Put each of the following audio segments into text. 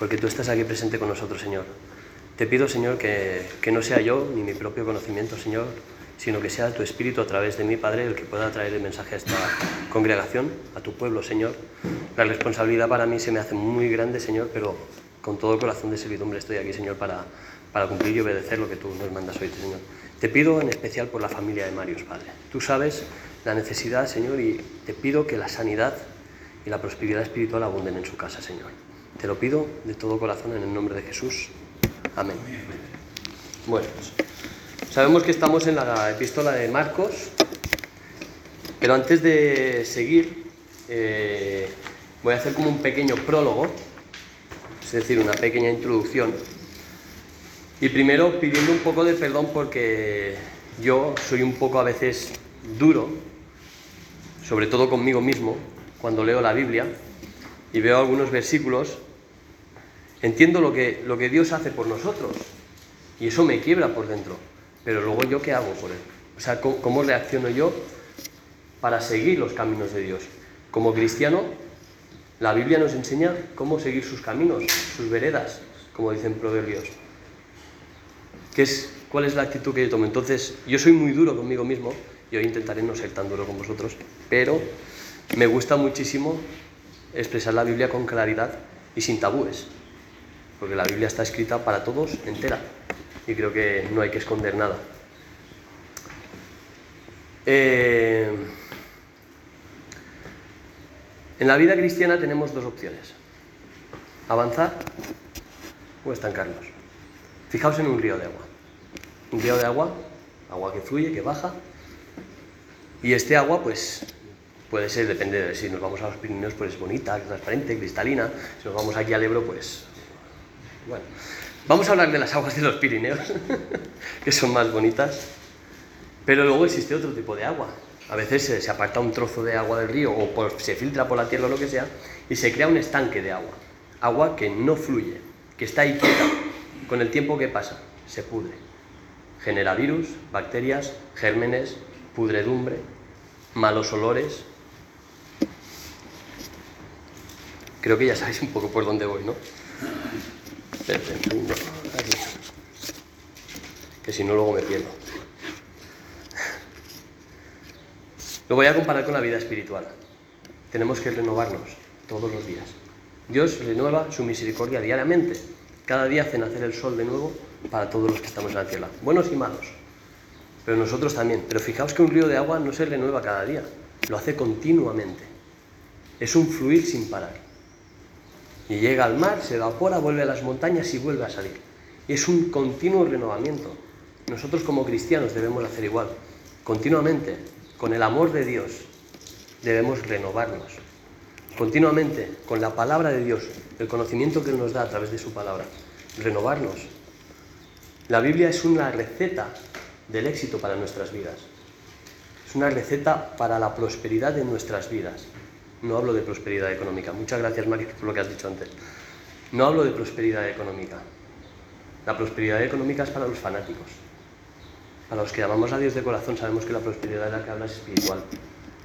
porque tú estás aquí presente con nosotros, Señor. Te pido, Señor, que, que no sea yo ni mi propio conocimiento, Señor, sino que sea tu Espíritu a través de mí, Padre, el que pueda traer el mensaje a esta congregación, a tu pueblo, Señor. La responsabilidad para mí se me hace muy grande, Señor, pero con todo corazón de servidumbre estoy aquí, Señor, para, para cumplir y obedecer lo que tú nos mandas hoy, Señor. Te pido en especial por la familia de Marius, Padre. Tú sabes la necesidad, Señor, y te pido que la sanidad y la prosperidad espiritual abunden en su casa, Señor. Te lo pido de todo corazón en el nombre de Jesús. Amén. Bueno, sabemos que estamos en la epístola de Marcos, pero antes de seguir, eh, voy a hacer como un pequeño prólogo, es decir, una pequeña introducción y primero pidiendo un poco de perdón porque yo soy un poco a veces duro, sobre todo conmigo mismo, cuando leo la Biblia y veo algunos versículos, entiendo lo que, lo que Dios hace por nosotros y eso me quiebra por dentro, pero luego yo qué hago por él? O sea, ¿cómo, cómo reacciono yo para seguir los caminos de Dios? Como cristiano, la Biblia nos enseña cómo seguir sus caminos, sus veredas, como dicen proverbios es, cuál es la actitud que yo tomo. Entonces, yo soy muy duro conmigo mismo, y hoy intentaré no ser tan duro con vosotros, pero me gusta muchísimo expresar la Biblia con claridad y sin tabúes, porque la Biblia está escrita para todos entera, y creo que no hay que esconder nada. Eh, en la vida cristiana tenemos dos opciones, avanzar o estancarnos. Fijaos en un río de agua un río de agua, agua que fluye, que baja, y este agua, pues, puede ser, depende de si nos vamos a los Pirineos, pues es bonita, transparente, cristalina, si nos vamos aquí al Ebro, pues, bueno. Vamos a hablar de las aguas de los Pirineos, que son más bonitas, pero luego existe otro tipo de agua. A veces se, aparta un trozo de agua del río o se filtra por la tierra o lo que sea y se crea un estanque de agua. Agua que no fluye, que está ahí quieta. Con el tiempo que pasa, se pudre genera virus, bacterias, gérmenes, pudredumbre, malos olores. Creo que ya sabéis un poco por dónde voy, ¿no? Que si no, luego me pierdo. Lo voy a comparar con la vida espiritual. Tenemos que renovarnos todos los días. Dios renueva su misericordia diariamente. Cada día hace nacer el sol de nuevo para todos los que estamos en la tierra, buenos y malos, pero nosotros también. Pero fijaos que un río de agua no se renueva cada día, lo hace continuamente. Es un fluir sin parar. Y llega al mar, se evapora, vuelve a las montañas y vuelve a salir. Es un continuo renovamiento. Nosotros como cristianos debemos hacer igual. Continuamente, con el amor de Dios, debemos renovarnos. Continuamente, con la palabra de Dios, el conocimiento que Él nos da a través de su palabra, renovarnos la Biblia es una receta del éxito para nuestras vidas. Es una receta para la prosperidad de nuestras vidas. No hablo de prosperidad económica. Muchas gracias, Mario, por lo que has dicho antes. No hablo de prosperidad económica. La prosperidad económica es para los fanáticos. Para los que amamos a Dios de corazón sabemos que la prosperidad de la que habla es espiritual.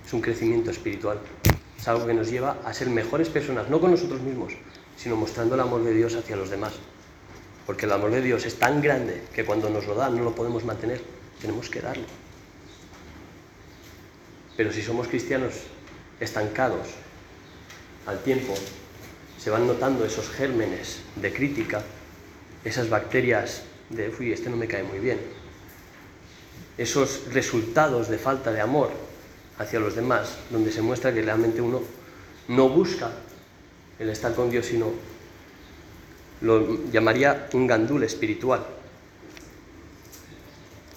Es un crecimiento espiritual. Es algo que nos lleva a ser mejores personas, no con nosotros mismos, sino mostrando el amor de Dios hacia los demás. Porque el amor de Dios es tan grande que cuando nos lo da no lo podemos mantener, tenemos que darlo. Pero si somos cristianos estancados al tiempo, se van notando esos gérmenes de crítica, esas bacterias de, uy, este no me cae muy bien, esos resultados de falta de amor hacia los demás, donde se muestra que realmente uno no busca el estar con Dios, sino lo llamaría un gandul espiritual.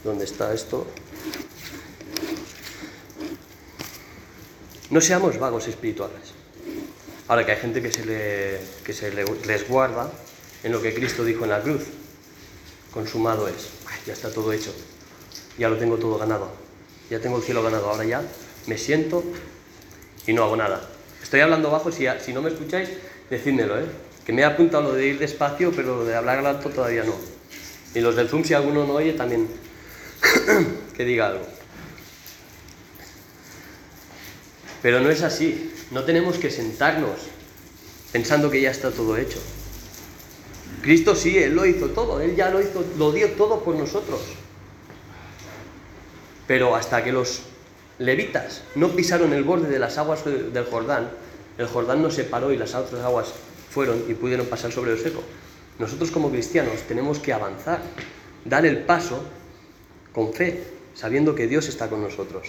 ¿Dónde está esto? No seamos vagos espirituales. Ahora que hay gente que se, le, que se le resguarda en lo que Cristo dijo en la cruz. Consumado es. ya está todo hecho. Ya lo tengo todo ganado. Ya tengo el cielo ganado. Ahora ya me siento y no hago nada. Estoy hablando bajo. Si, si no me escucháis, decídmelo, ¿eh? que me he apuntado lo de ir despacio, pero lo de hablar alto todavía no. Y los del Zoom, si alguno no oye, también que diga algo. Pero no es así. No tenemos que sentarnos pensando que ya está todo hecho. Cristo sí, Él lo hizo todo, Él ya lo hizo, lo dio todo por nosotros. Pero hasta que los levitas no pisaron el borde de las aguas del Jordán, el Jordán no se paró y las otras aguas fueron y pudieron pasar sobre el seco. Nosotros como cristianos tenemos que avanzar, dar el paso con fe, sabiendo que Dios está con nosotros.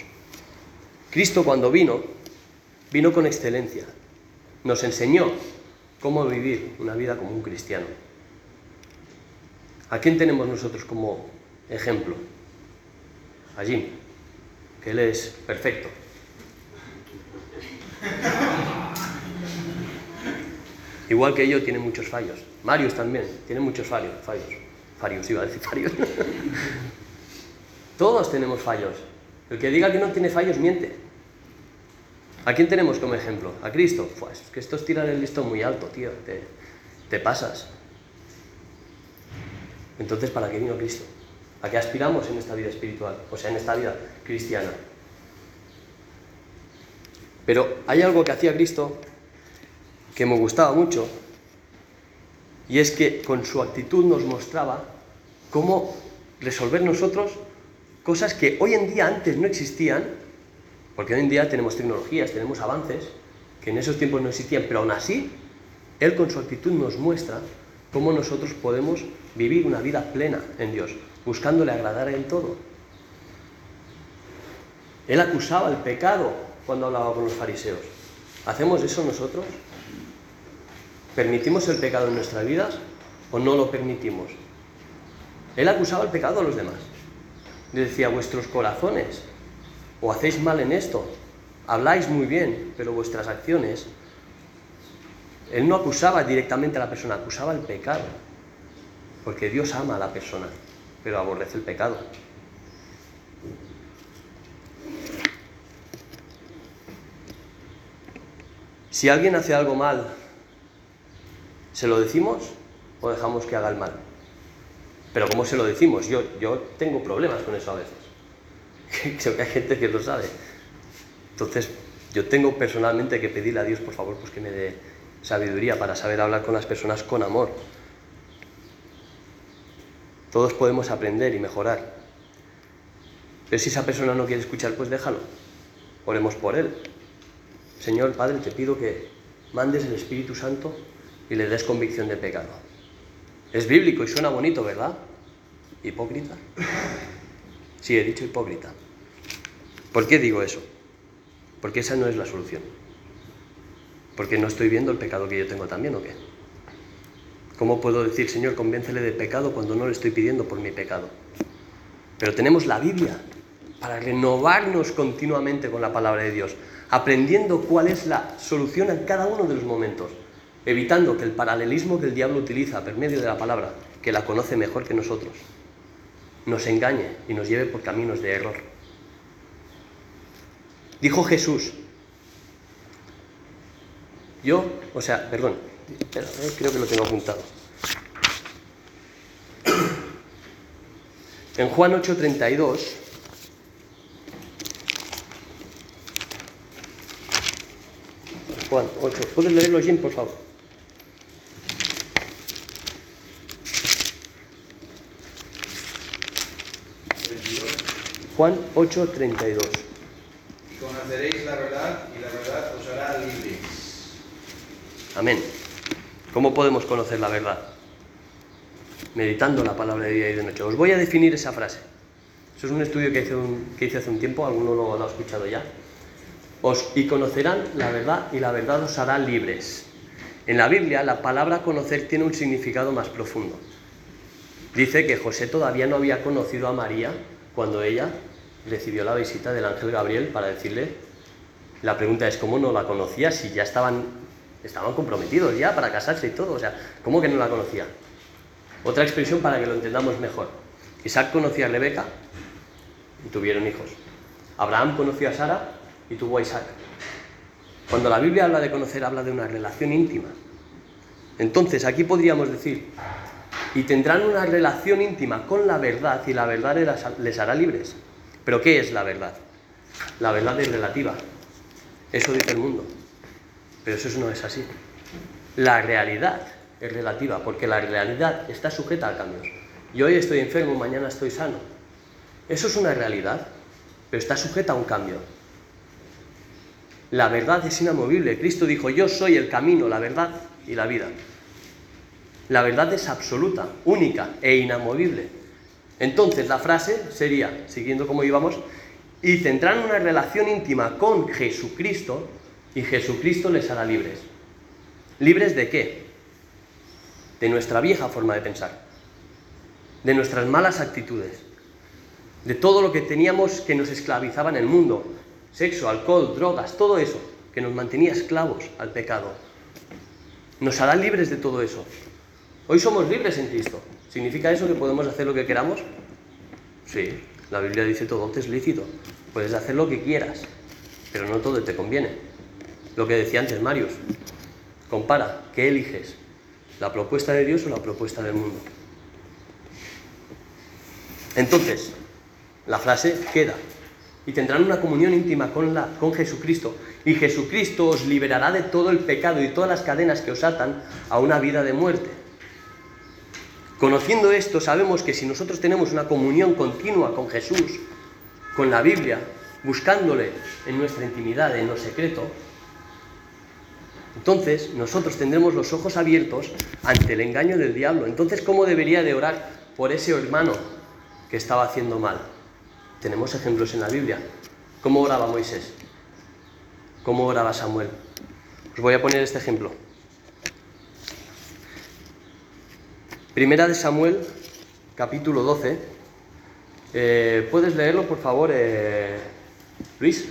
Cristo cuando vino, vino con excelencia. Nos enseñó cómo vivir una vida como un cristiano. ¿A quién tenemos nosotros como ejemplo? A Jim, que él es perfecto. Igual que yo, tiene muchos fallos. Marius también, tiene muchos fallos. Fallos. Farios, iba a decir farios. Todos tenemos fallos. El que diga que no tiene fallos miente. ¿A quién tenemos como ejemplo? A Cristo. Pues que esto es tirar el listón muy alto, tío. Te, te pasas. Entonces, ¿para qué vino Cristo? ¿A qué aspiramos en esta vida espiritual? O sea, en esta vida cristiana. Pero hay algo que hacía Cristo que me gustaba mucho, y es que con su actitud nos mostraba cómo resolver nosotros cosas que hoy en día antes no existían, porque hoy en día tenemos tecnologías, tenemos avances, que en esos tiempos no existían, pero aún así, Él con su actitud nos muestra cómo nosotros podemos vivir una vida plena en Dios, buscándole agradar en todo. Él acusaba el pecado cuando hablaba con los fariseos. ¿Hacemos eso nosotros? ¿Permitimos el pecado en nuestras vidas o no lo permitimos? Él acusaba el pecado a los demás. Le decía, vuestros corazones, o hacéis mal en esto, habláis muy bien, pero vuestras acciones... Él no acusaba directamente a la persona, acusaba el pecado. Porque Dios ama a la persona, pero aborrece el pecado. Si alguien hace algo mal ¿Se lo decimos o dejamos que haga el mal? Pero ¿cómo se lo decimos? Yo, yo tengo problemas con eso a veces. Creo que hay gente que lo sabe. Entonces, yo tengo personalmente que pedirle a Dios, por favor, pues que me dé sabiduría para saber hablar con las personas con amor. Todos podemos aprender y mejorar. Pero si esa persona no quiere escuchar, pues déjalo. Oremos por él. Señor Padre, te pido que mandes el Espíritu Santo y le des convicción de pecado. Es bíblico y suena bonito, ¿verdad? Hipócrita. Sí, he dicho hipócrita. ¿Por qué digo eso? Porque esa no es la solución. Porque no estoy viendo el pecado que yo tengo también, ¿o qué? ¿Cómo puedo decir, Señor, convéncele de pecado cuando no le estoy pidiendo por mi pecado? Pero tenemos la Biblia para renovarnos continuamente con la palabra de Dios, aprendiendo cuál es la solución en cada uno de los momentos evitando que el paralelismo que el diablo utiliza por medio de la palabra, que la conoce mejor que nosotros, nos engañe y nos lleve por caminos de error. Dijo Jesús, yo, o sea, perdón, eh, creo que lo tengo apuntado. En Juan 8:32, Juan 8, ¿puedes leerlo, Jim, por favor? Juan 8:32. Y conoceréis la verdad y la verdad os hará libres. Amén. ¿Cómo podemos conocer la verdad? Meditando la palabra de día y de noche. Os voy a definir esa frase. Eso es un estudio que hice, que hice hace un tiempo, alguno lo, lo ha escuchado ya. Os, y conocerán la verdad y la verdad os hará libres. En la Biblia la palabra conocer tiene un significado más profundo. Dice que José todavía no había conocido a María cuando ella recibió la visita del ángel Gabriel para decirle, la pregunta es, ¿cómo no la conocía si ya estaban, estaban comprometidos ya para casarse y todo? O sea, ¿cómo que no la conocía? Otra expresión para que lo entendamos mejor. Isaac conocía a Rebeca y tuvieron hijos. Abraham conoció a Sara y tuvo a Isaac. Cuando la Biblia habla de conocer, habla de una relación íntima. Entonces, aquí podríamos decir, y tendrán una relación íntima con la verdad y la verdad les hará libres. Pero ¿qué es la verdad? La verdad es relativa. Eso dice el mundo. Pero eso no es así. La realidad es relativa, porque la realidad está sujeta a cambios. Y hoy estoy enfermo, mañana estoy sano. Eso es una realidad, pero está sujeta a un cambio. La verdad es inamovible. Cristo dijo, yo soy el camino, la verdad y la vida. La verdad es absoluta, única e inamovible. Entonces la frase sería, siguiendo como íbamos, y tendrán una relación íntima con Jesucristo y Jesucristo les hará libres. ¿Libres de qué? De nuestra vieja forma de pensar, de nuestras malas actitudes, de todo lo que teníamos que nos esclavizaba en el mundo, sexo, alcohol, drogas, todo eso que nos mantenía esclavos al pecado. Nos hará libres de todo eso. Hoy somos libres en Cristo. ¿Significa eso que podemos hacer lo que queramos? Sí, la Biblia dice todo te es lícito. Puedes hacer lo que quieras, pero no todo te conviene. Lo que decía antes Marius. Compara, ¿qué eliges? ¿La propuesta de Dios o la propuesta del mundo? Entonces, la frase queda. Y tendrán una comunión íntima con, la, con Jesucristo. Y Jesucristo os liberará de todo el pecado y todas las cadenas que os atan a una vida de muerte. Conociendo esto, sabemos que si nosotros tenemos una comunión continua con Jesús, con la Biblia, buscándole en nuestra intimidad, en lo secreto, entonces nosotros tendremos los ojos abiertos ante el engaño del diablo. Entonces, ¿cómo debería de orar por ese hermano que estaba haciendo mal? Tenemos ejemplos en la Biblia. ¿Cómo oraba Moisés? ¿Cómo oraba Samuel? Os voy a poner este ejemplo. Primera de Samuel, capítulo 12. Eh, ¿Puedes leerlo, por favor, eh, Luis?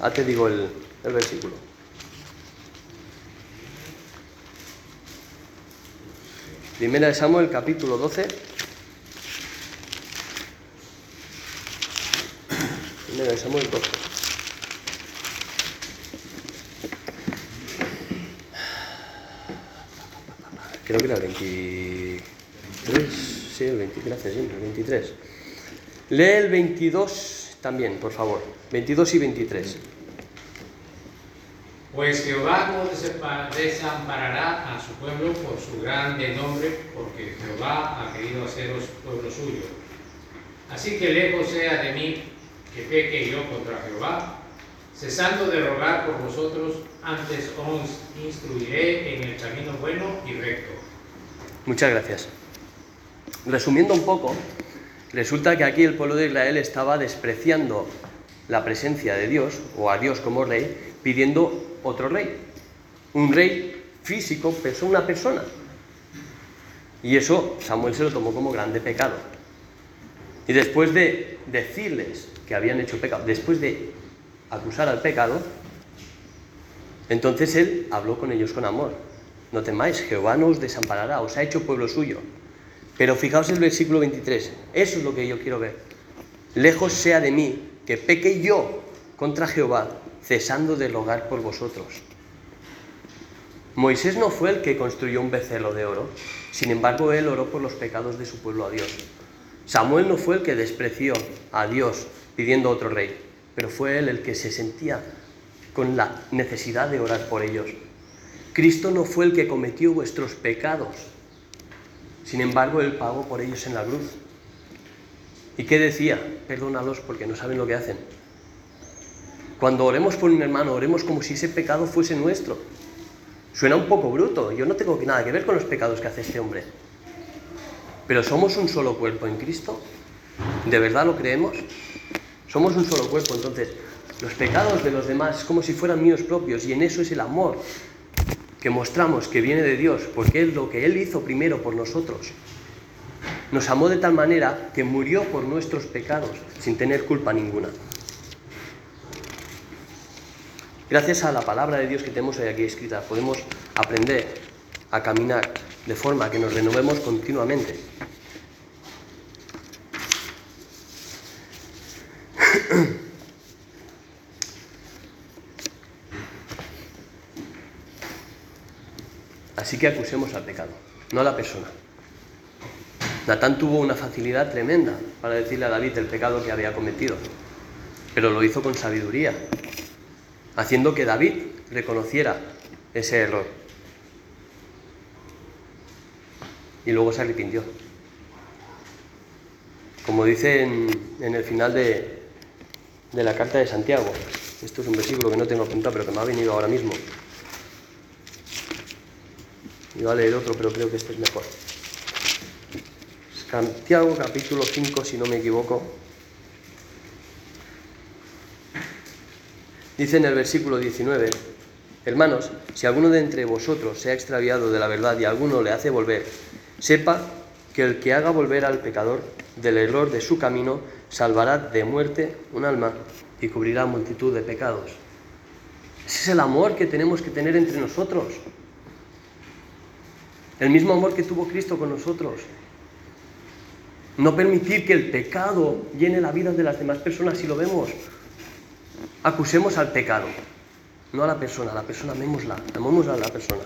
Ah, te digo el, el versículo. Primera de Samuel, capítulo 12. Primera de Samuel 12. Creo que era el 23. Sí, el 23, gracias, siempre, el 23. Lee el 22 también, por favor. 22 y 23. Pues Jehová no desampa- desamparará a su pueblo por su grande nombre, porque Jehová ha querido haceros pueblo suyo. Así que lejos sea de mí que peque yo contra Jehová, cesando de rogar por vosotros, antes os instruiré en el camino bueno y recto. Muchas gracias. Resumiendo un poco, resulta que aquí el pueblo de Israel estaba despreciando la presencia de Dios, o a Dios como rey, pidiendo otro rey. Un rey físico, pero una persona. Y eso Samuel se lo tomó como grande pecado. Y después de decirles que habían hecho pecado, después de acusar al pecado, entonces él habló con ellos con amor. No temáis, Jehová no os desamparará, os ha hecho pueblo suyo. Pero fijaos el versículo 23, eso es lo que yo quiero ver. Lejos sea de mí que peque yo contra Jehová, cesando de rogar por vosotros. Moisés no fue el que construyó un becerro de oro, sin embargo él oró por los pecados de su pueblo a Dios. Samuel no fue el que despreció a Dios pidiendo otro rey, pero fue él el que se sentía con la necesidad de orar por ellos. Cristo no fue el que cometió vuestros pecados, sin embargo él pagó por ellos en la cruz. ¿Y qué decía? Perdónalos porque no saben lo que hacen. Cuando oremos por un hermano, oremos como si ese pecado fuese nuestro. Suena un poco bruto, yo no tengo nada que ver con los pecados que hace este hombre. Pero somos un solo cuerpo en Cristo. ¿De verdad lo creemos? Somos un solo cuerpo, entonces los pecados de los demás es como si fueran míos propios y en eso es el amor que mostramos que viene de Dios, porque es lo que Él hizo primero por nosotros. Nos amó de tal manera que murió por nuestros pecados sin tener culpa ninguna. Gracias a la palabra de Dios que tenemos hoy aquí escrita, podemos aprender a caminar de forma que nos renovemos continuamente. Así que acusemos al pecado, no a la persona. Natán tuvo una facilidad tremenda para decirle a David el pecado que había cometido, pero lo hizo con sabiduría, haciendo que David reconociera ese error. Y luego se arrepintió. Como dice en, el final de, de la carta de Santiago. Esto es un versículo que no tengo apuntado, pero que me ha venido ahora mismo. Iba a leer otro, pero creo que este es mejor. Santiago capítulo 5, si no me equivoco. Dice en el versículo 19, hermanos, si alguno de entre vosotros se ha extraviado de la verdad y alguno le hace volver, sepa que el que haga volver al pecador del error de su camino, salvará de muerte un alma y cubrirá multitud de pecados. Ese es el amor que tenemos que tener entre nosotros. El mismo amor que tuvo Cristo con nosotros. No permitir que el pecado llene la vida de las demás personas si lo vemos. Acusemos al pecado, no a la persona. A la persona amémosla, amémosla a la persona.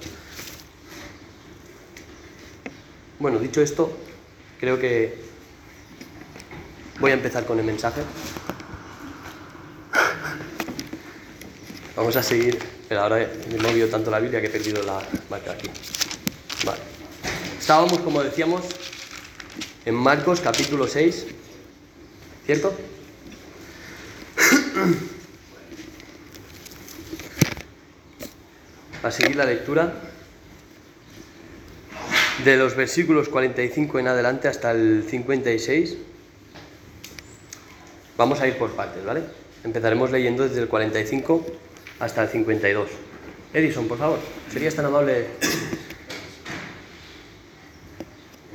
Bueno, dicho esto, creo que voy a empezar con el mensaje. Vamos a seguir, pero ahora no veo tanto la Biblia que he perdido la marca aquí. Vale. Estábamos, como decíamos, en Marcos capítulo 6, ¿cierto? A seguir la lectura de los versículos 45 en adelante hasta el 56. Vamos a ir por partes, ¿vale? Empezaremos leyendo desde el 45 hasta el 52. Edison, por favor, ¿serías tan amable?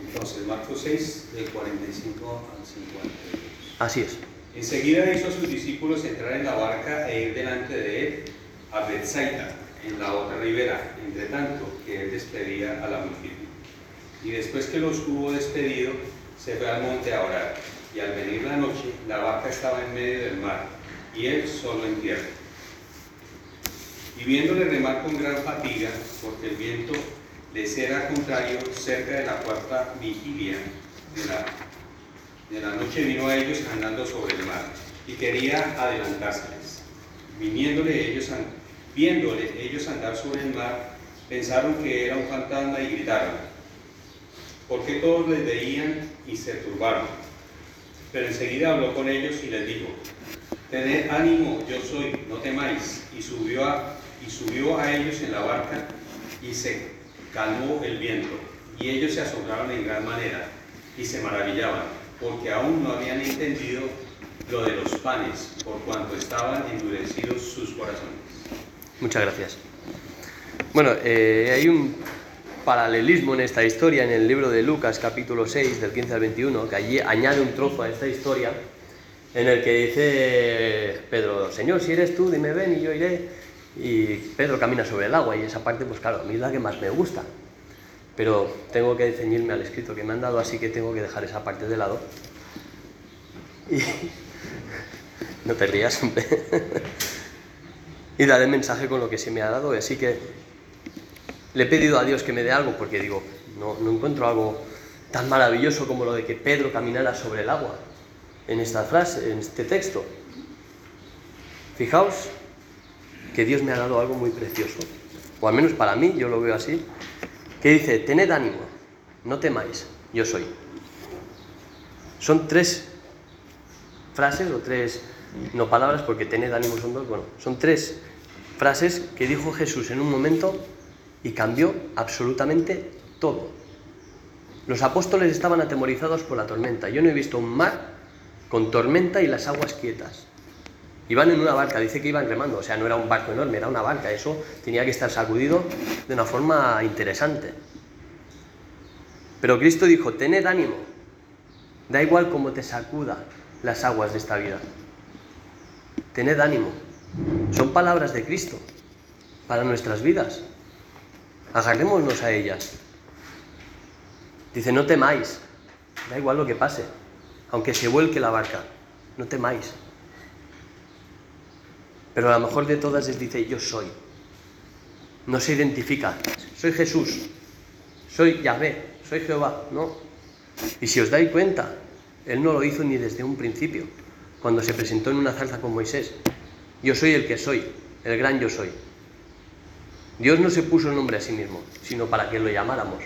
Entonces, Marcos 6, del 45 al 52. Así es. Enseguida hizo a sus discípulos entrar en la barca e ir delante de él a Bethsaida, en la otra ribera, entre tanto que él despedía a la multitud. Y después que los hubo despedido, se fue al monte a orar. Y al venir la noche, la barca estaba en medio del mar, y él solo en tierra. Y viéndole remar con gran fatiga, porque el viento les era contrario, cerca de la cuarta vigilia de la, noche vino a ellos andando sobre el mar, y quería adelantárseles. Viniéndole ellos, viéndole ellos andar sobre el mar, pensaron que era un fantasma y gritaron, porque todos les veían y se turbaron. Pero enseguida habló con ellos y les dijo, Tened ánimo, yo soy, no temáis. Y subió a ellos en la barca y se calmó el viento. Y ellos se asombraron en gran manera y se maravillaban, porque aún no habían entendido lo de los panes, por cuanto estaban endurecidos sus corazones. Muchas gracias. Bueno, eh, hay un paralelismo en esta historia en el libro de Lucas capítulo 6 del 15 al 21 que allí añade un trozo a esta historia en el que dice Pedro, Señor, si eres tú, dime ven y yo iré. Y Pedro camina sobre el agua y esa parte, pues claro, a mí es la que más me gusta. Pero tengo que ceñirme al escrito que me han dado, así que tengo que dejar esa parte de lado. Y... No te rías, hombre. y daré mensaje con lo que se me ha dado. Así que le he pedido a Dios que me dé algo porque digo, no, no encuentro algo tan maravilloso como lo de que Pedro caminara sobre el agua en esta frase, en este texto. Fijaos que Dios me ha dado algo muy precioso, o al menos para mí yo lo veo así, que dice, tened ánimo, no temáis, yo soy. Son tres frases o tres, no palabras porque tened ánimo son dos, bueno, son tres frases que dijo Jesús en un momento y cambió absolutamente todo. Los apóstoles estaban atemorizados por la tormenta. Yo no he visto un mar con tormenta y las aguas quietas. Iban en una barca, dice que iban remando, o sea, no era un barco enorme, era una barca, eso tenía que estar sacudido de una forma interesante. Pero Cristo dijo, tened ánimo, da igual cómo te sacuda las aguas de esta vida. Tened ánimo. Son palabras de Cristo para nuestras vidas. Agarrémonos a ellas. Dice, no temáis, da igual lo que pase, aunque se vuelque la barca, no temáis. Pero a lo mejor de todas les dice, yo soy. No se identifica, soy Jesús, soy Yahvé, soy Jehová, no. Y si os dais cuenta, Él no lo hizo ni desde un principio, cuando se presentó en una zarza con Moisés. Yo soy el que soy, el gran yo soy. Dios no se puso el nombre a sí mismo, sino para que lo llamáramos.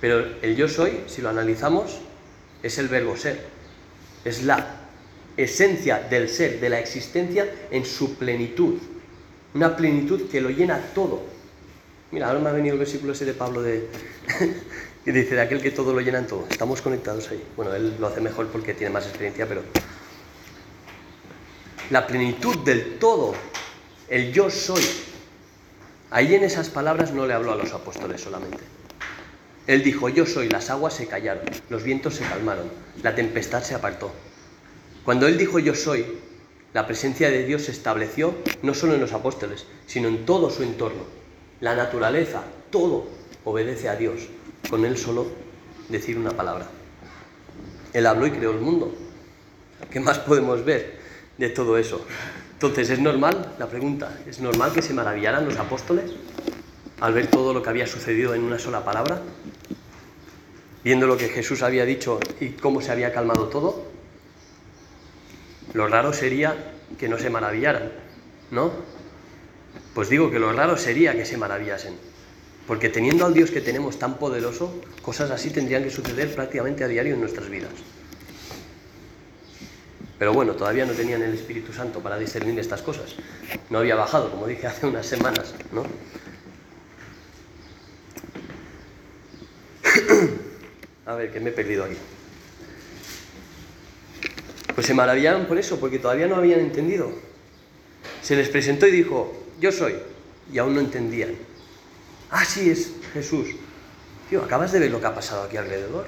Pero el yo soy, si lo analizamos, es el verbo ser. Es la esencia del ser, de la existencia en su plenitud. Una plenitud que lo llena todo. Mira, ahora me ha venido el versículo ese de Pablo de, que dice de aquel que todo lo llena en todo. Estamos conectados ahí. Bueno, él lo hace mejor porque tiene más experiencia, pero la plenitud del todo, el yo soy. Ahí en esas palabras no le habló a los apóstoles solamente. Él dijo, yo soy, las aguas se callaron, los vientos se calmaron, la tempestad se apartó. Cuando él dijo yo soy, la presencia de Dios se estableció no solo en los apóstoles, sino en todo su entorno. La naturaleza, todo obedece a Dios, con él solo decir una palabra. Él habló y creó el mundo. ¿Qué más podemos ver de todo eso? Entonces, ¿es normal la pregunta? ¿Es normal que se maravillaran los apóstoles al ver todo lo que había sucedido en una sola palabra? Viendo lo que Jesús había dicho y cómo se había calmado todo. Lo raro sería que no se maravillaran, ¿no? Pues digo que lo raro sería que se maravillasen. Porque teniendo al Dios que tenemos tan poderoso, cosas así tendrían que suceder prácticamente a diario en nuestras vidas. Pero bueno, todavía no tenían el Espíritu Santo para discernir estas cosas. No había bajado, como dije hace unas semanas, ¿no? A ver, que me he perdido aquí. Pues se maravillaron por eso, porque todavía no habían entendido. Se les presentó y dijo, yo soy, y aún no entendían. Ah, sí, es Jesús. Tío, ¿acabas de ver lo que ha pasado aquí alrededor?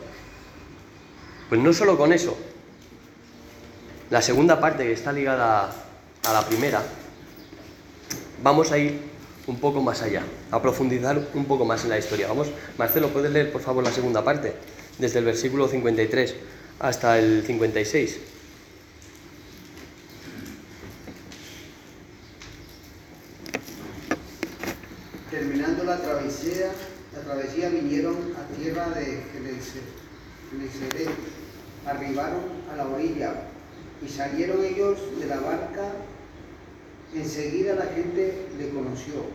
Pues no solo con eso. La segunda parte que está ligada a la primera, vamos a ir un poco más allá, a profundizar un poco más en la historia. Vamos, Marcelo, ¿puedes leer por favor la segunda parte? Desde el versículo 53 hasta el 56. Terminando la la travesía vinieron a tierra de Genesaret, arribaron a la orilla y salieron ellos de la barca. Enseguida la gente le conoció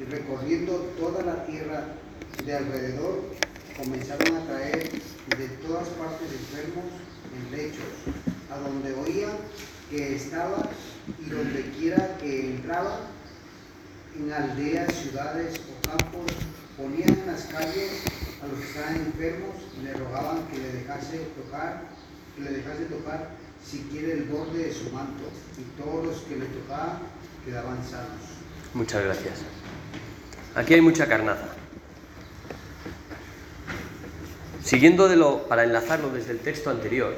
y recorriendo toda la tierra de alrededor comenzaron a traer de todas partes enfermos en lechos, a donde oían que estaba y donde quiera que entraba en aldeas, ciudades o campos, ponían en las calles a los que estaban enfermos y le rogaban que le dejase tocar, que le dejase tocar siquiera el borde de su manto, y todos los que le tocaban quedaban sanos. Muchas gracias. Aquí hay mucha carnaza. Siguiendo de lo, para enlazarlo desde el texto anterior,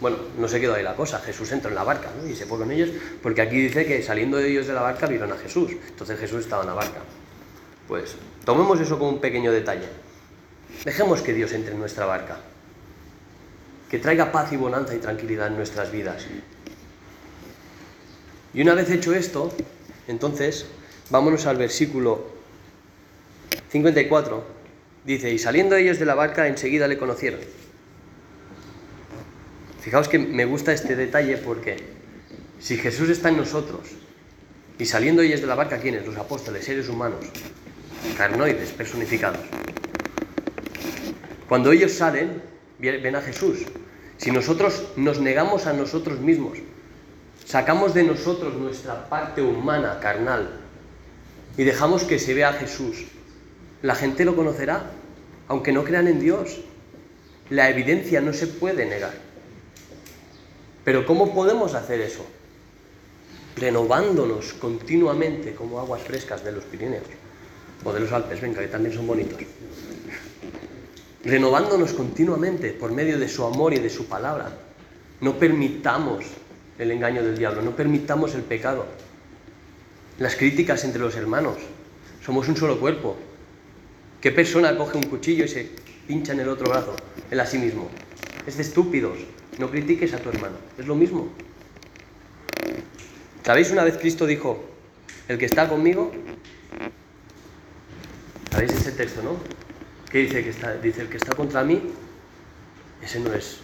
bueno, no se quedó ahí la cosa, Jesús entró en la barca ¿no? y se fue con ellos, porque aquí dice que saliendo de ellos de la barca vieron a Jesús, entonces Jesús estaba en la barca. Pues tomemos eso como un pequeño detalle. Dejemos que Dios entre en nuestra barca, que traiga paz y bonanza y tranquilidad en nuestras vidas. Y una vez hecho esto, entonces, vámonos al versículo 54. Dice, y saliendo ellos de la barca, enseguida le conocieron. Fijaos que me gusta este detalle porque si Jesús está en nosotros y saliendo ellos de la barca, ¿quiénes? Los apóstoles, seres humanos, carnoides, personificados. Cuando ellos salen, ven a Jesús. Si nosotros nos negamos a nosotros mismos, sacamos de nosotros nuestra parte humana, carnal, y dejamos que se vea a Jesús, la gente lo conocerá, aunque no crean en Dios. La evidencia no se puede negar. Pero ¿cómo podemos hacer eso? Renovándonos continuamente como aguas frescas de los Pirineos o de los Alpes, venga, que también son bonitos. Renovándonos continuamente por medio de su amor y de su palabra. No permitamos el engaño del diablo, no permitamos el pecado. Las críticas entre los hermanos. Somos un solo cuerpo. ¿Qué persona coge un cuchillo y se pincha en el otro brazo, en a sí mismo? Es de estúpidos. No critiques a tu hermano. Es lo mismo. ¿Sabéis? Una vez Cristo dijo, el que está conmigo, ¿sabéis ese texto, no? ¿Qué dice que está? Dice, el que está contra mí, ese no es,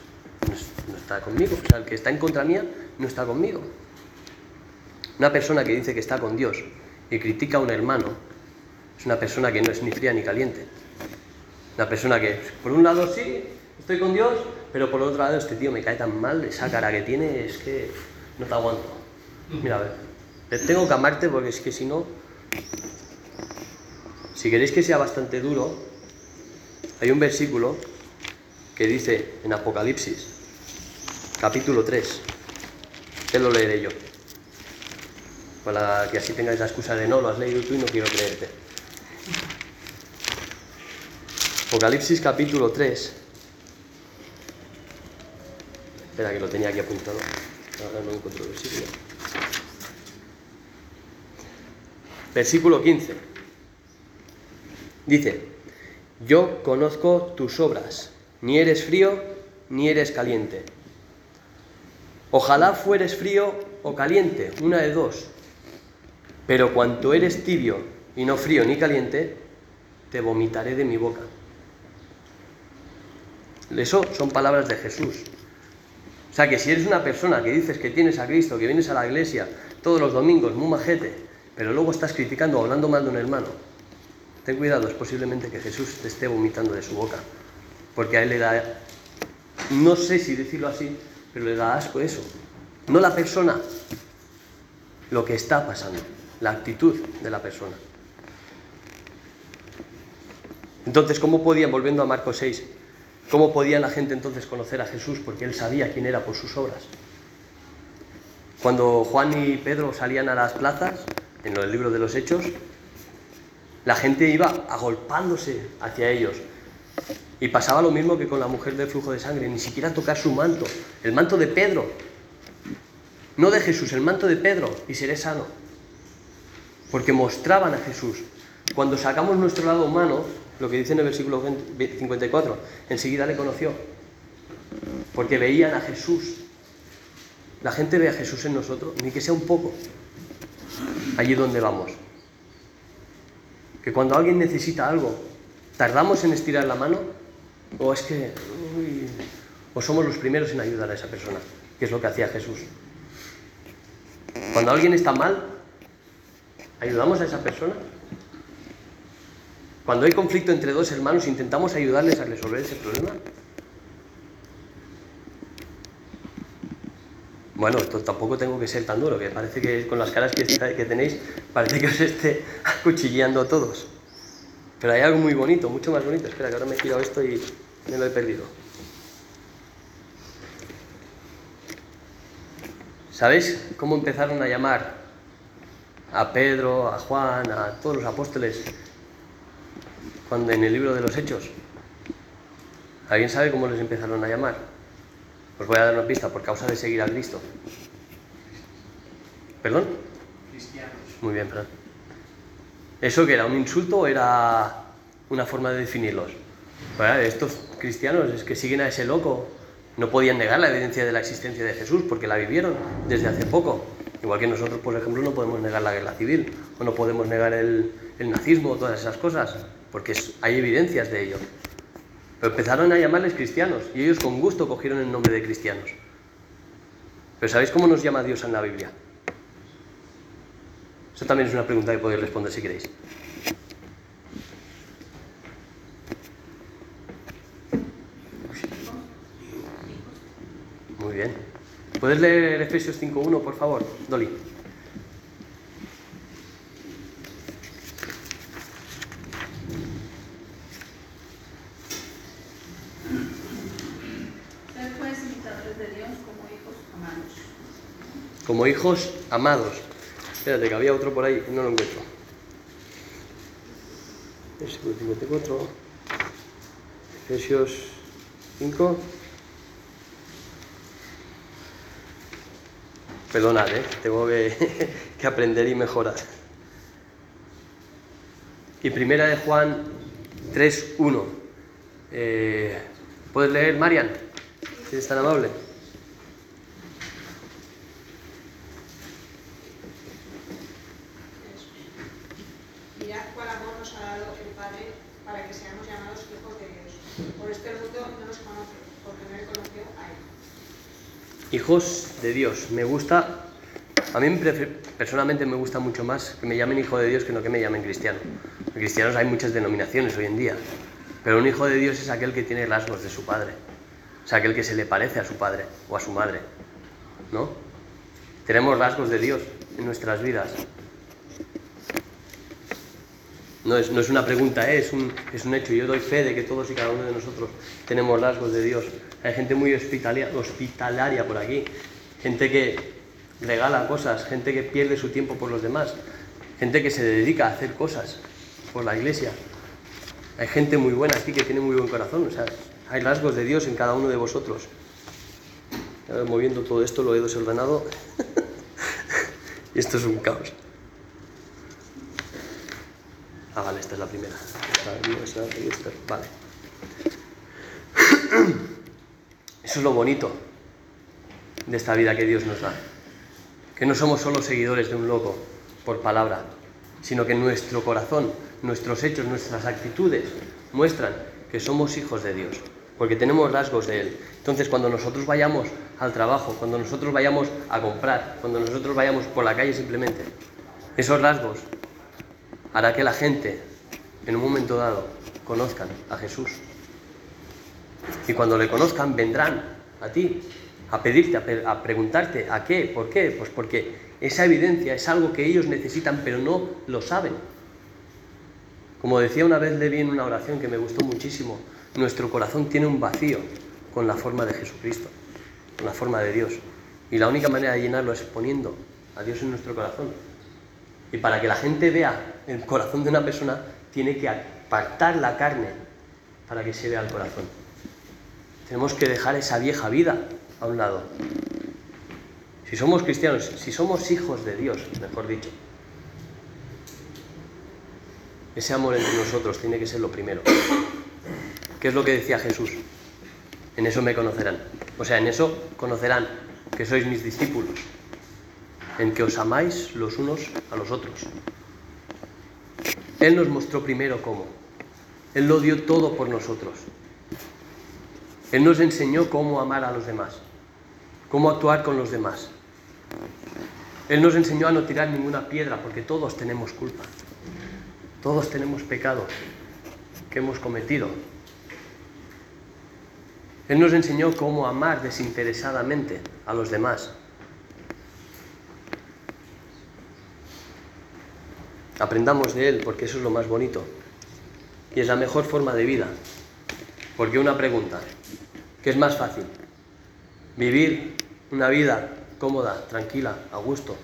no, es, no está conmigo. O sea, el que está en contra mía no está conmigo. Una persona que dice que está con Dios y critica a un hermano es una persona que no es ni fría ni caliente. Una persona que, por un lado, sí, estoy con Dios, pero por otro lado, este tío me cae tan mal, esa cara que tiene, es que no te aguanto. Mira, a ver, tengo que amarte porque es que si no, si queréis que sea bastante duro, hay un versículo que dice en Apocalipsis, capítulo 3, que lo leeré yo, para que así tengáis la excusa de no, lo has leído tú y no quiero creerte. Apocalipsis capítulo 3. Espera que lo tenía aquí apuntado. Ahora no encuentro el versículo. Versículo 15. Dice, yo conozco tus obras, ni eres frío ni eres caliente. Ojalá fueres frío o caliente, una de dos. Pero cuanto eres tibio y no frío ni caliente, te vomitaré de mi boca. Eso son palabras de Jesús. O sea que si eres una persona que dices que tienes a Cristo, que vienes a la iglesia todos los domingos, muy majete, pero luego estás criticando o hablando mal de un hermano, ten cuidado, es posiblemente que Jesús te esté vomitando de su boca. Porque a él le da, no sé si decirlo así, pero le da asco eso. No la persona, lo que está pasando, la actitud de la persona. Entonces, ¿cómo podían, volviendo a Marcos 6, cómo podía la gente entonces conocer a Jesús? Porque él sabía quién era por sus obras. Cuando Juan y Pedro salían a las plazas, en el libro de los Hechos, la gente iba agolpándose hacia ellos. Y pasaba lo mismo que con la mujer del flujo de sangre, ni siquiera tocar su manto, el manto de Pedro. No de Jesús, el manto de Pedro, y seré sano. Porque mostraban a Jesús. Cuando sacamos nuestro lado humano, lo que dice en el versículo 54, enseguida le conoció, porque veían a Jesús. La gente ve a Jesús en nosotros, ni que sea un poco, allí donde vamos. Que cuando alguien necesita algo, tardamos en estirar la mano, o es que, o somos los primeros en ayudar a esa persona, que es lo que hacía Jesús. Cuando alguien está mal, ayudamos a esa persona. Cuando hay conflicto entre dos hermanos, intentamos ayudarles a resolver ese problema. Bueno, esto tampoco tengo que ser tan duro, que parece que con las caras que, tenéis, parece que os esté acuchilleando a todos. Pero hay algo muy bonito, mucho más bonito. Espera, que ahora me he girado esto y me lo he perdido. ¿Sabéis cómo empezaron a llamar a Pedro, a Juan, a todos los apóstoles cuando en el libro de los Hechos? ¿Alguien sabe cómo les empezaron a llamar? Os voy a dar una pista, por causa de seguir a Cristo. ¿Perdón? Cristianos. Muy bien, perdón. ¿Eso que era un insulto o era una forma de definirlos? Bueno, estos cristianos es que siguen a ese loco. No podían negar la evidencia de la existencia de Jesús porque la vivieron desde hace poco. Igual que nosotros, por ejemplo, no podemos negar la guerra civil o no podemos negar el, el nazismo o todas esas cosas porque hay evidencias de ello. Pero empezaron a llamarles cristianos y ellos con gusto cogieron el nombre de cristianos. Pero ¿sabéis cómo nos llama Dios en la Biblia? Eso también es una pregunta que podéis responder si queréis. Muy bien. ¿Puedes leer Efesios 5.1, por favor, Dolly? Ser pues imitadores de Dios como hijos amados. Como hijos amados. Espérate, que había otro por ahí, no lo encuentro. Versículo 54. Efesios 5. Perdonad, ¿eh? tengo que, aprender y mejorar. Y primera de Juan 3.1. Eh, ¿Puedes leer, Marian? Si eres tan amable. Mirad cuál amor nos ha dado el Padre para que seamos llamados hijos de Dios. Por esto el mundo no nos conoce, porque no le conoció a Él. Hijos de Dios. Me gusta A mí personalmente me gusta mucho más que me llamen hijo de Dios que no que me llamen cristiano. Cristianos hay muchas denominaciones hoy en día, pero un hijo de Dios es aquel que tiene rasgos de su padre, es aquel que se le parece a su padre o a su madre, ¿no? Tenemos rasgos de Dios en nuestras vidas. No es, no es una pregunta, ¿eh? es, un, es un hecho. Yo doy fe de que todos y cada uno de nosotros tenemos rasgos de Dios. Hay gente muy hospitalaria por aquí, gente que regala cosas, gente que pierde su tiempo por los demás, gente que se dedica a hacer cosas por la iglesia. Hay gente muy buena aquí que tiene muy buen corazón, o sea, hay rasgos de Dios en cada uno de vosotros. Moviendo todo esto lo he desordenado y esto es un caos. Ah, esta es la primera. Vale. Eso es lo bonito de esta vida que Dios nos da. Que no somos solo seguidores de un loco por palabra, sino que nuestro corazón, nuestros hechos, nuestras actitudes muestran que somos hijos de Dios, porque tenemos rasgos de Él. Entonces, cuando nosotros vayamos al trabajo, cuando nosotros vayamos a comprar, cuando nosotros vayamos por la calle simplemente, esos rasgos hará que la gente, en un momento dado, conozcan a Jesús. Y cuando le conozcan, vendrán a ti a pedirte, a, a preguntarte, ¿a qué? ¿Por qué? Pues porque esa evidencia es algo que ellos necesitan, pero no lo saben. Como decía una vez Levi en una oración que me gustó muchísimo, nuestro corazón tiene un vacío con la forma de Jesucristo, con la forma de Dios. Y la única manera de llenarlo es poniendo a Dios en nuestro corazón. Y para que la gente vea el corazón de una persona, tiene que apartar la carne para que se vea el corazón. Tenemos que dejar esa vieja vida a un lado. Si somos cristianos, si somos hijos de Dios, mejor dicho, ese amor entre nosotros tiene que ser lo primero. ¿Qué es lo que decía Jesús? En eso me conocerán. O sea, en eso conocerán que sois mis discípulos, en que os amáis los unos a los otros. Él nos mostró primero cómo. Él lo dio todo por nosotros. Él nos enseñó cómo amar a los demás, cómo actuar con los demás. Él nos enseñó a no tirar ninguna piedra, porque todos tenemos culpa. Todos tenemos pecados que hemos cometido. Él nos enseñó cómo amar desinteresadamente a los demás. Aprendamos de Él, porque eso es lo más bonito. Y es la mejor forma de vida. Porque una pregunta, ¿qué es más fácil? ¿Vivir una vida cómoda, tranquila, a gusto,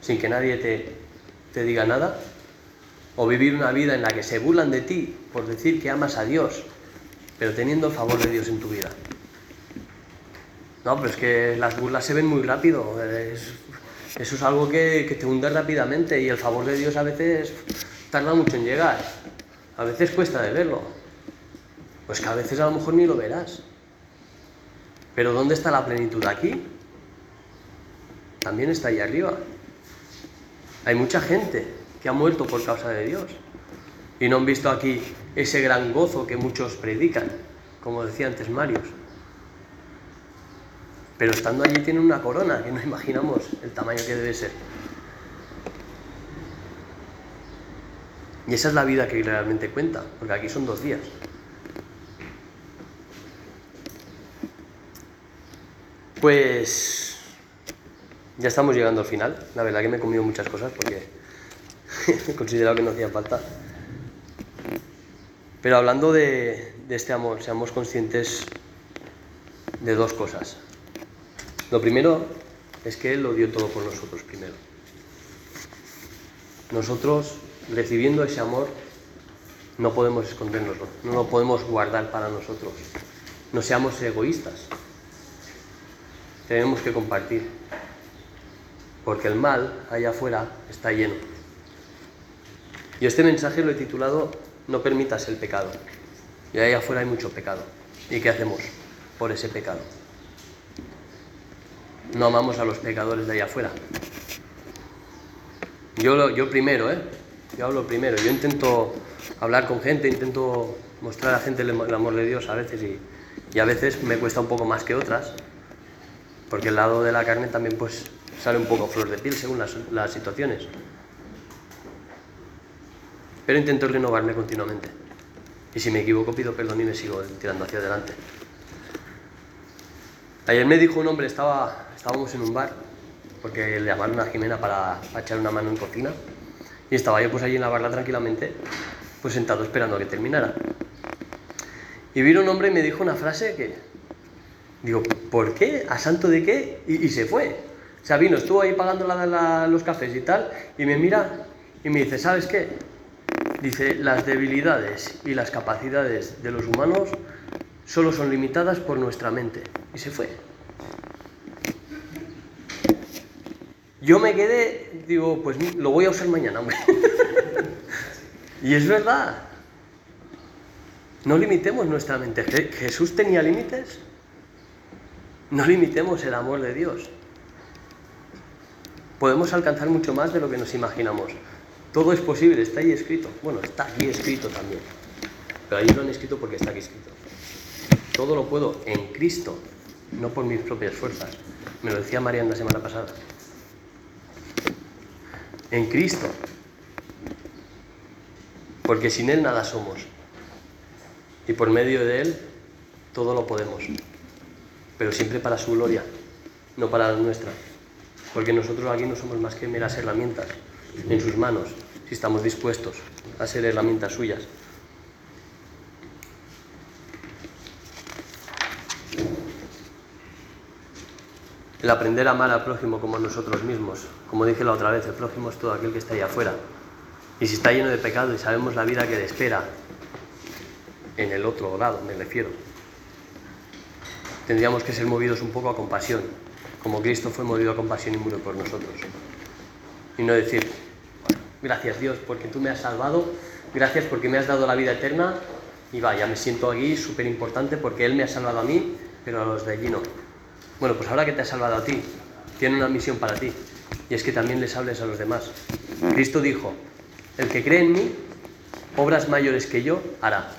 sin que nadie te, te diga nada? ¿O vivir una vida en la que se burlan de ti por decir que amas a Dios, pero teniendo el favor de Dios en tu vida? No, pero es que las burlas se ven muy rápido. Eso es algo que, que te hunde rápidamente y el favor de Dios a veces tarda mucho en llegar. A veces cuesta de verlo. Pues que a veces a lo mejor ni lo verás. Pero ¿dónde está la plenitud? Aquí. También está ahí arriba. Hay mucha gente que ha muerto por causa de Dios. Y no han visto aquí ese gran gozo que muchos predican, como decía antes Marius. Pero estando allí tienen una corona que no imaginamos el tamaño que debe ser. Y esa es la vida que realmente cuenta, porque aquí son dos días. Pues ya estamos llegando al final. La verdad que me he comido muchas cosas porque he considerado que no hacía falta. Pero hablando de, de este amor, seamos conscientes de dos cosas. Lo primero es que Él lo dio todo por nosotros primero. Nosotros, recibiendo ese amor, no podemos escondernoslo, no lo podemos guardar para nosotros. No seamos egoístas. Tenemos que compartir, porque el mal allá afuera está lleno. Y este mensaje lo he titulado No permitas el pecado. Y allá afuera hay mucho pecado. ¿Y qué hacemos por ese pecado? No amamos a los pecadores de allá afuera. Yo, yo primero, ¿eh? Yo hablo primero. Yo intento hablar con gente, intento mostrar a gente el, amor de Dios a veces y, a veces me cuesta un poco más que otras, porque el lado de la carne también pues sale un poco flor de piel según las, las situaciones. Pero intento renovarme continuamente. Y si me equivoco pido perdón y me sigo tirando hacia adelante. Ayer me dijo un hombre, estaba, estábamos en un bar, porque le llamaron a Jimena para, para echar una mano en cocina, y estaba yo pues allí en la barra tranquilamente, pues sentado esperando a que terminara. Y vino un hombre y me dijo una frase que, digo, ¿por qué? ¿A santo de qué? Y, se fue. O sea, vino, estuvo ahí pagando la- la- los cafés y tal, y me mira y me dice, ¿sabes qué? Dice, las debilidades y las capacidades de los humanos solo son limitadas por nuestra mente. Y se fue. Yo me quedé, digo, pues lo voy a usar mañana, hombre. y es verdad. No limitemos nuestra mente. Je- Jesús tenía límites. No limitemos el amor de Dios. Podemos alcanzar mucho más de lo que nos imaginamos. Todo es posible, está ahí escrito. Bueno, está aquí escrito también. Pero ahí lo han escrito porque está aquí escrito. Todo lo puedo en Cristo, no por mis propias fuerzas. Me lo decía Marian la semana pasada. En Cristo. Porque sin Él nada somos. Y por medio de Él todo lo podemos. Pero siempre para su gloria, no para la nuestra. Porque nosotros aquí no somos más que meras herramientas en sus manos, si estamos dispuestos a ser herramientas suyas. El aprender a amar al prójimo como nosotros mismos. Como dije la otra vez, el prójimo es todo aquel que está ahí afuera. Y si está lleno de pecado y sabemos la vida que le espera, en el otro lado me refiero, tendríamos que ser movidos un poco a compasión, como Cristo fue movido a compasión y murió por nosotros. Y no decir, "Bueno, gracias Dios porque tú me has salvado, gracias porque me has dado la vida eterna y vaya, me siento aquí súper importante porque Él me ha salvado a mí, pero a los de allí no. Bueno, pues ahora que te ha salvado a ti, tiene una misión para ti y es que también les hables a los demás. Cristo dijo, el que cree en mí, obras mayores que yo hará.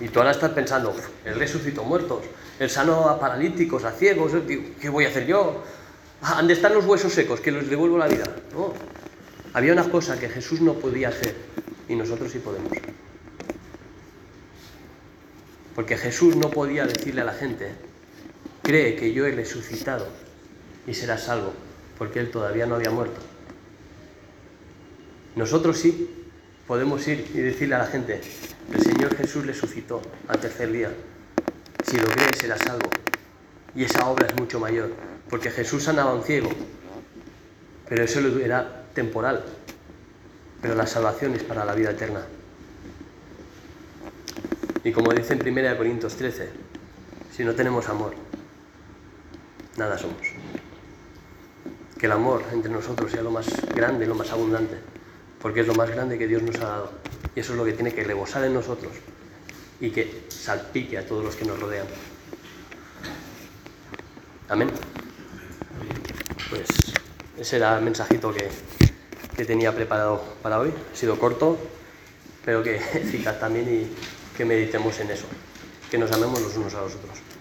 Y tú ahora estás pensando, "Uf, Él resucitó muertos, Él sanó a paralíticos, a ciegos, eh, ¿qué voy a hacer yo? Ah, ¿Dónde están los huesos secos que los devuelvo la vida? No. Había una cosa que Jesús no podía hacer y nosotros sí podemos. Porque Jesús no podía decirle a la gente, cree que yo he resucitado y serás salvo, porque Él todavía no había muerto. Nosotros sí podemos ir y decirle a la gente, el Señor Jesús resucitó al tercer día. Si lo crees, serás salvo. Y esa obra es mucho mayor, porque Jesús sanaba a un ciego, pero eso era temporal, pero la salvación es para la vida eterna. Y como dice en 1 Corintios 13, si no tenemos amor, nada somos. Que el amor entre nosotros sea lo más grande, lo más abundante, porque es lo más grande que Dios nos ha dado. Y eso es lo que tiene que rebosar en nosotros y que salpique a todos los que nos rodean. Amén. Pues ese era el mensajito que, que tenía preparado para hoy. Ha sido corto, pero que eficaz también y que meditemos en eso. Que nos amemos los unos a los otros.